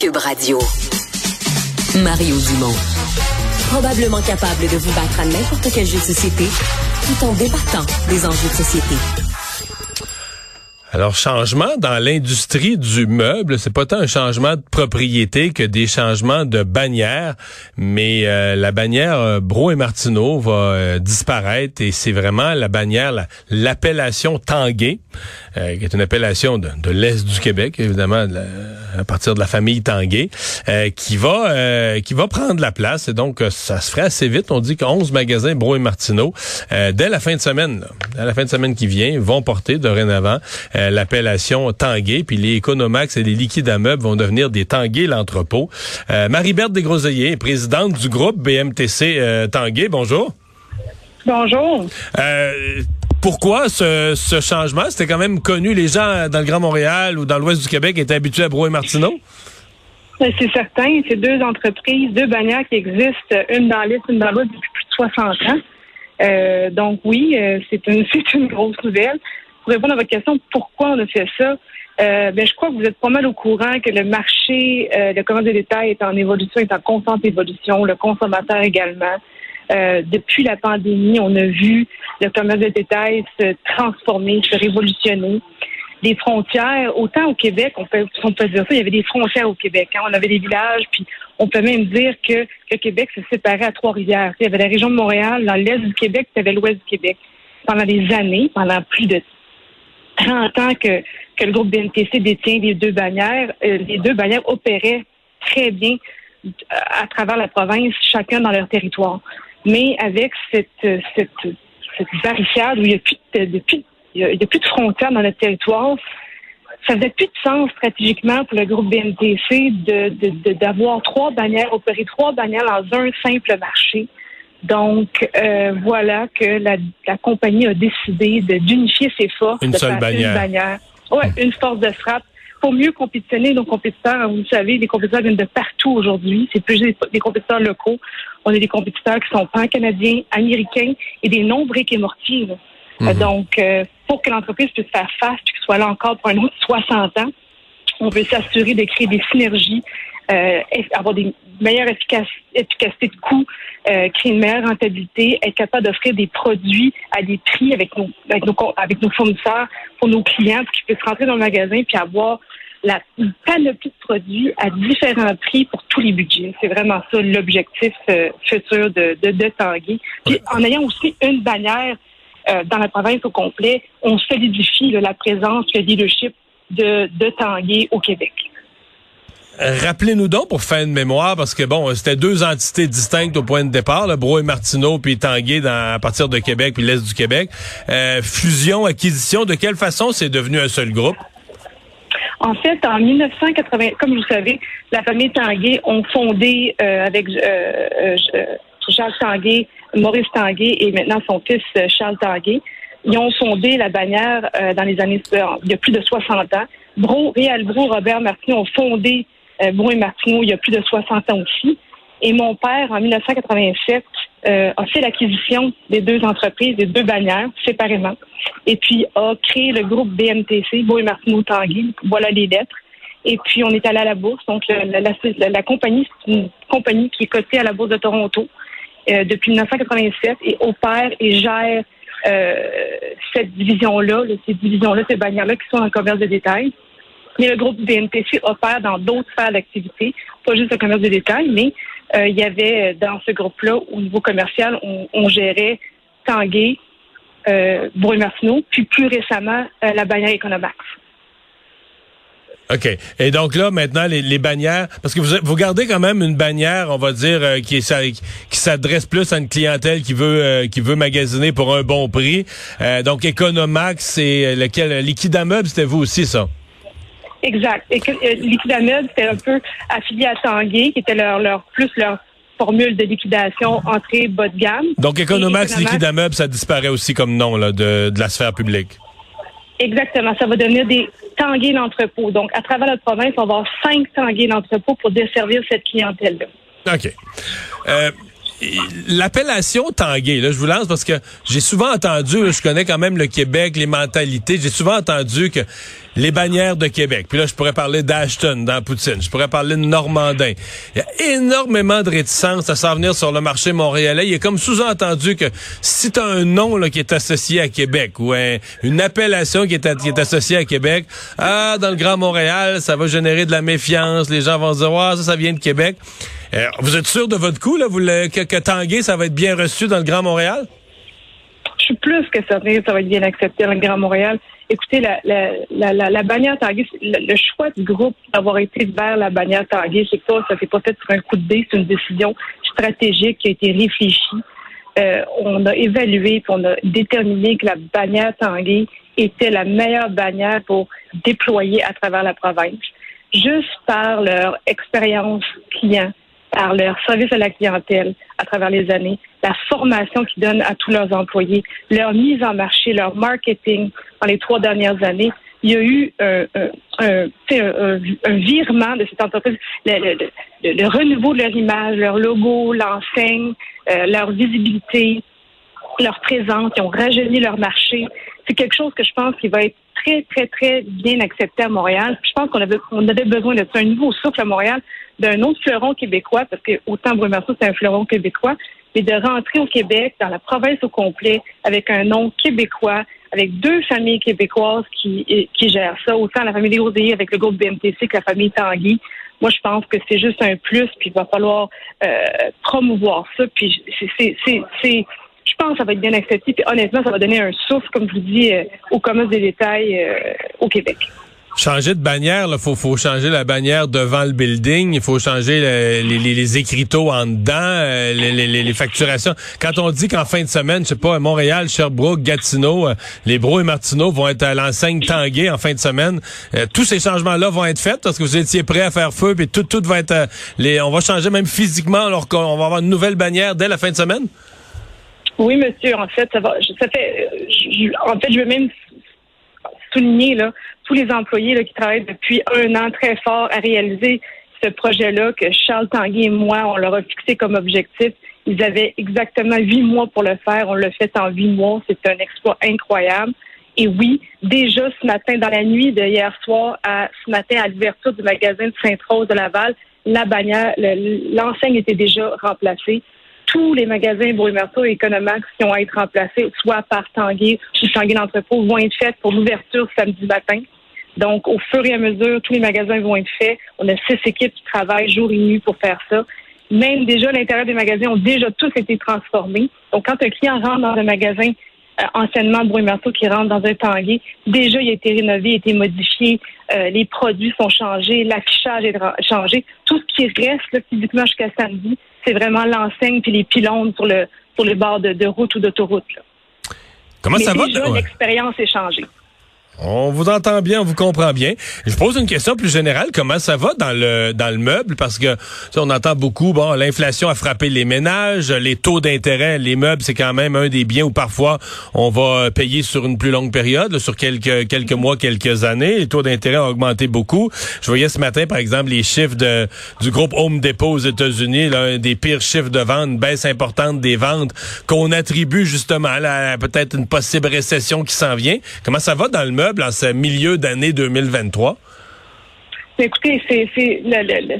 Cube Radio. Mario Dumont. Probablement capable de vous battre à n'importe quel jeu de société tout en débattant des enjeux de société. Alors, changement dans l'industrie du meuble, c'est pas tant un changement de propriété que des changements de bannière, mais euh, la bannière euh, Bro et Martineau va euh, disparaître et c'est vraiment la bannière, l'appellation Tanguay, qui est une appellation de, l'Est du Québec, évidemment, à partir de la famille Tanguay, qui va qui va prendre la place. Et donc, ça se ferait assez vite. On dit qu'onze magasins Bro et Martineau, dès la fin de semaine, dès la fin de semaine qui vient, vont porter dorénavant euh, l'appellation Tanguay, puis les Economax et les liquides à meubles vont devenir des Tanguay l'entrepôt. Euh, Marie-Berthe Desgroseilliers, présidente du groupe BMTC euh, Tanguay, bonjour. Bonjour. Pourquoi ce, changement? C'était quand même connu, les gens dans le Grand Montréal ou dans l'ouest du Québec étaient habitués à Brouet Martineau? Ben, c'est certain, c'est deux entreprises, deux bannières qui existent, une dans l'Est, une dans l'Ouest depuis plus de 60 ans. donc oui, c'est une, une grosse nouvelle pour répondre à votre question, pourquoi on a fait ça? Euh, ben, je crois que vous êtes pas mal au courant que le marché, euh, le commerce de détail est en évolution, est en constante évolution, le consommateur également. Euh, depuis la pandémie, on a vu le commerce de détail se transformer, se révolutionner. Les frontières, autant au Québec, on peut, on dire ça, il y avait des frontières au Québec. Hein. On avait des villages, puis on peut même dire que le Québec se séparait à Trois-Rivières. Il y avait la région de Montréal, dans l'est du Québec, il y avait l'ouest du Québec. Pendant des années, pendant plus de 30 ans que, que le groupe BNTC détient les deux bannières, euh, les deux bannières opéraient très bien euh, à travers la province, chacun dans leur territoire. Mais avec cette, cette, cette barricade où il n'y a, plus de, il y a, plus de frontières dans notre territoire, ça faisait plus de sens stratégiquement pour le groupe BNTC de, d'avoir trois bannières, opérer trois bannières dans un simple marché. Donc, euh, voilà que la, compagnie a décidé d'unifier ses forces. Une de seule bannière. Une bannière. Ouais, hmm. une force de frappe pour mieux compétitionner nos compétiteurs. Vous savez, les compétiteurs viennent de partout aujourd'hui. C'est plus des, compétiteurs locaux. On a des compétiteurs qui sont pan-canadiens, américains et des non-briques et mortiers. Hmm. Donc, euh, pour que l'entreprise puisse faire face et qu'elle soit là encore pour un autre 60 ans, on veut s'assurer de créer des synergies, euh, avoir des meilleure efficacité de coût, euh, créer une meilleure rentabilité, être capable d'offrir des produits à des prix avec nos, avec nos, avec nos fournisseurs pour nos clients pour qu'ils puissent rentrer dans le magasin puis avoir la panoplie de produits à différents prix pour tous les budgets. C'est vraiment ça l'objectif euh, futur de, de, de Tanguy. Puis en ayant aussi une bannière euh, dans la province au complet, on solidifie la présence, le leadership de, de Tanguy au Québec. Rappelez-nous donc pour faire une mémoire, parce que bon, c'était deux entités distinctes au point de départ, le Bro et Martineau, puis Tanguay dans, à partir de Québec, puis l'Est du Québec. Euh, fusion, acquisition, de quelle façon c'est devenu un seul groupe? En fait, en 1980, comme vous savez, la famille Tanguay ont fondé euh, avec euh, Charles Tanguay, Maurice Tanguay et maintenant son fils Charles Tanguay. Ils ont fondé la bannière dans les années, il plus de 60 ans. Bro, Réal Bro, Robert Martineau ont fondé euh, et Martineau, il y a plus de 60 ans aussi. Et mon père, en 1987, euh, a fait l'acquisition des deux entreprises, des deux bannières, séparément. Et puis a créé le groupe BMTC, Beau et Martineau Tanguy. Voilà les lettres. Et puis, on est allé à la bourse. Donc, la, compagnie, c'est une compagnie qui est cotée à la bourse de Toronto euh, depuis 1987 et opère et gère euh, cette division-là, ces divisions-là, ces bannières-là qui sont en commerce de détail. Mais le groupe BNPC opère dans d'autres sphères d'activité, pas juste le commerce de détail, mais euh, il y avait dans ce groupe-là, au niveau commercial, on, gérait Tanguay, euh, Martineau, puis plus récemment, euh, la bannière Economax. OK. Et donc là, maintenant, les, bannières, parce que vous, vous gardez quand même une bannière, on va dire, euh, qui, qui s'adresse plus à une clientèle qui veut qui veut magasiner pour un bon prix. donc Economax et lequel Liquidameuble, c'était vous aussi, ça? Exact. Et que, euh, c'était un peu affilié à Tanguay, qui était leur, leur plus leur formule de liquidation entrée bas de gamme. Donc Economax, Liquidameuble, ça disparaît aussi comme nom là, de, de la sphère publique. Exactement. Ça va devenir des Tanguay d'entrepôt. Donc, à travers notre province, on va avoir cinq Tanguay d'entrepôt pour desservir cette clientèle-là. OK. Euh, l'appellation Tanguay, là, je vous lance parce que j'ai souvent entendu, je connais quand même le Québec, les mentalités, j'ai souvent entendu que les bannières de Québec, puis là, je pourrais parler d'Ashton dans Poutine, je pourrais parler de Normandin. Il y a énormément de réticence à s'en venir sur le marché montréalais. Il est comme sous-entendu que si tu as un nom qui est associé à Québec ou une appellation qui est, associée à Québec, ah, dans le Grand Montréal, ça va générer de la méfiance, les gens vont se dire, ah, ça, ça vient de Québec. Euh, vous êtes sûr de votre coup, là, que, que Tanguay, ça va être bien reçu dans le Grand Montréal? Suis plus que certain que ça va être bien accepté dans le Grand Montréal. Écoutez, la, la, la, la, bannière Tanguay, le, choix du groupe d'avoir été vers la bannière Tanguay, c'est pas, ça s'est pas fait sur un coup de dé, c'est une décision stratégique qui a été réfléchie. Euh, on a évalué puis on a déterminé que la bannière Tanguay était la meilleure bannière pour déployer à travers la province, juste par leur expérience client, par leur service à la clientèle à travers les années, la formation qu'ils donnent à tous leurs employés, leur mise en marché, leur marketing dans les trois dernières années. Il y a eu un, un, un, virement de cette entreprise, le, le, renouveau de leur image, leur logo, l'enseigne, euh, leur visibilité, leur présence, ils ont rajeuni leur marché. C'est quelque chose que je pense qui va être très, très, très bien accepté à Montréal. je pense qu'on avait, on avait besoin de un nouveau souffle à Montréal, d'un autre fleuron québécois, parce que autant Brumerceau, c'est un fleuron québécois, mais de rentrer au Québec, dans la province au complet, avec un nom québécois, avec deux familles québécoises qui, qui gèrent ça, autant la famille Desrosiers avec le groupe BMTC que la famille Tanguy. Moi, je pense que c'est juste un plus, puis il va falloir euh, promouvoir ça. Puis c'est, je pense que ça va être bien accepté. Puis honnêtement, ça va donner un souffle, comme je vous dis, euh, au commerce des détails euh, au Québec. Changer de bannière, il faut, faut changer la bannière devant le building, il faut changer les, les, les, écriteaux en dedans, euh, les, les, les, facturations. Quand on dit qu'en fin de semaine, je sais pas, Montréal, Sherbrooke, Gatineau, les Bro et Martineau vont être à l'enseigne Tanguay en fin de semaine, tous ces changements-là vont être faits parce que vous étiez prêts à faire feu, puis tout, tout va être... les, on va changer même physiquement alors qu'on va avoir une nouvelle bannière dès la fin de semaine? Oui, monsieur. En fait, ça va. Ça fait. en fait, je veux même souligner là tous les employés qui travaillent depuis un an très fort à réaliser ce projet-là que Charles Tanguy et moi, on leur a fixé comme objectif. Ils avaient exactement huit mois pour le faire. On l'a fait en huit mois. C'est un exploit incroyable. Et oui, déjà ce matin, dans la nuit de hier soir ce matin à l'ouverture du magasin de Sainte-Rose de Laval, la bannière, l'enseigne était déjà remplacée tous les magasins Brumerto et Economax qui ont à être remplacés, soit par Tanguy ou Tanguy d'entrepôt, vont être faits pour l'ouverture samedi matin. Donc, au fur et à mesure, tous les magasins vont être faits. On a six équipes qui travaillent jour et nuit pour faire ça. Même déjà, l'intérieur des magasins ont déjà tous été transformés. Donc, quand un client rentre dans un magasin euh, anciennement Brumerto qui rentre dans un Tanguy, déjà, il a été rénové, il a été modifié, euh, les produits sont changés, l'affichage est changé. Tout ce qui reste là, physiquement jusqu'à samedi, c'est vraiment l'enseigne puis les pylônes sur le sur les bords de, route ou d'autoroute. Comment ça va? L'expérience est changée. On vous entend bien, on vous comprend bien. Je pose une question plus générale. Comment ça va dans le dans le meuble? Parce que on entend beaucoup, bon, l'inflation a frappé les ménages, les taux d'intérêt, les meubles, c'est quand même un des biens où parfois on va payer sur une plus longue période, sur quelques quelques mois, quelques années. Les taux d'intérêt ont augmenté beaucoup. Je voyais ce matin, par exemple, les chiffres de du groupe Home Depot aux États-Unis, un des pires chiffres de vente, une baisse importante des ventes qu'on attribue justement à peut-être une possible récession qui s'en vient. Comment ça va dans le meuble? En ce milieu d'année 2023? Écoutez, c'est,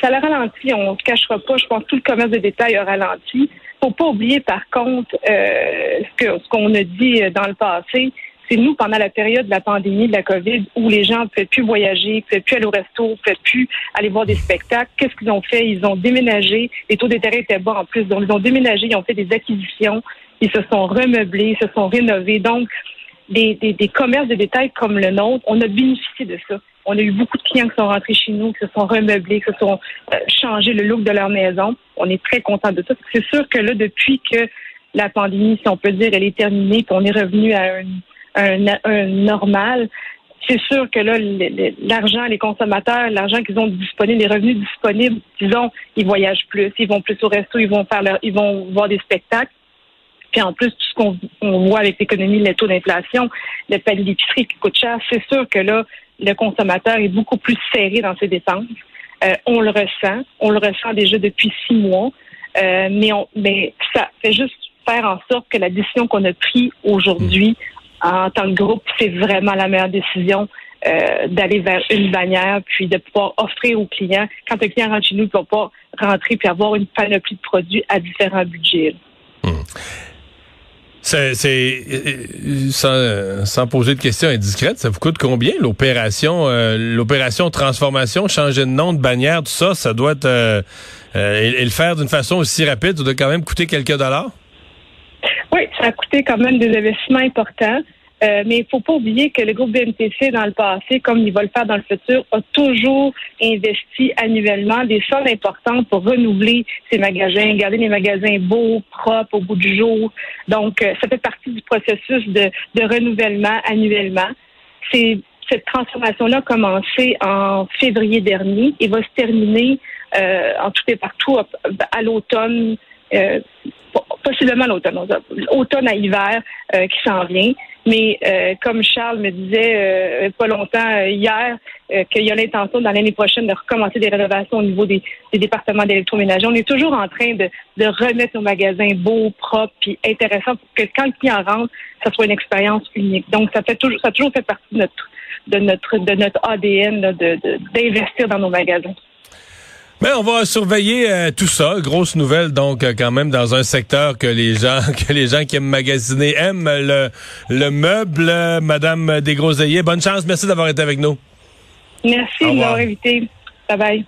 ça a ralenti, on ne se cachera pas. Je pense que tout le commerce de détail a ralenti. faut pas oublier, par contre, euh, ce, qu'on a dit euh, dans le passé. C'est nous, pendant la période de la pandémie de la COVID, où les gens ne pouvaient plus voyager, ne pouvaient plus aller au resto, ne pouvaient plus aller voir des spectacles. Qu'est-ce qu'ils ont fait? Ils ont déménagé. Les taux d'intérêt étaient bas en plus. Donc, ils ont déménagé, ils ont fait des acquisitions. Ils se sont remeublés, ils se sont rénovés. Donc, des, des, commerces de détail comme le nôtre, on a bénéficié de ça. On a eu beaucoup de clients qui sont rentrés chez nous, qui se sont remeublés, qui se sont euh, changés le look de leur maison. On est très content de ça. C'est sûr que là, depuis que la pandémie, si on peut dire, elle est terminée, qu'on est revenu à un, un, normal, c'est sûr que là, l'argent, les consommateurs, l'argent qu'ils ont disponible, les revenus disponibles, disons, ils voyagent plus, ils vont plus au resto, ils vont faire leur, ils vont voir des spectacles. Puis en plus, tout ce qu'on voit avec l'économie, les taux d'inflation, le panier d'épicerie qui coûte cher, c'est sûr que là, le consommateur est beaucoup plus serré dans ses dépenses. Euh, on le ressent. On le ressent déjà depuis six mois. mais, on, mais ça fait juste faire en sorte que la décision qu'on a prise aujourd'hui en tant que groupe, c'est vraiment la meilleure décision. d'aller vers une bannière, puis de pouvoir offrir aux clients, quand un client rentre chez nous, il ne va pas rentrer puis avoir une panoplie de produits à différents budgets. Hmm. C'est sans, sans, poser de questions indiscrètes, ça vous coûte combien l'opération euh, l'opération transformation, changer de nom, de bannière, tout ça, ça doit être euh, euh, et, le faire d'une façon aussi rapide, ça doit quand même coûter quelques dollars? Oui, ça a coûté quand même des investissements importants. Euh, mais il faut pas oublier que le groupe BNTC, dans le passé, comme il va le faire dans le futur, a toujours investi annuellement des sommes importantes pour renouveler ses magasins, garder les magasins beaux, propres au bout du jour. Donc, euh, ça fait partie du processus de, de renouvellement annuellement. C'est cette transformation-là a commencé en février dernier et va se terminer euh, en tout et partout à, l'automne, euh, possiblement l'automne, automne à hiver euh, qui s'en vient. Mais euh, comme Charles me disait euh, pas longtemps hier, qu'il y a l'intention dans l'année prochaine de recommencer des rénovations au niveau des, départements d'électroménager. On est toujours en train de, remettre nos magasins beaux, propres, puis intéressants pour que quand le client rentre, ça soit une expérience unique. Donc ça fait toujours, ça toujours fait partie de notre de notre de notre ADN d'investir dans nos magasins. Mais on va surveiller euh, tout ça. Grosse nouvelle, donc, euh, quand même, dans un secteur que les gens, que les gens qui aiment magasiner aiment le, le meuble. Madame Desgroseilliers, bonne chance. Merci d'avoir été avec nous. Merci de m'avoir invité. Bye bye.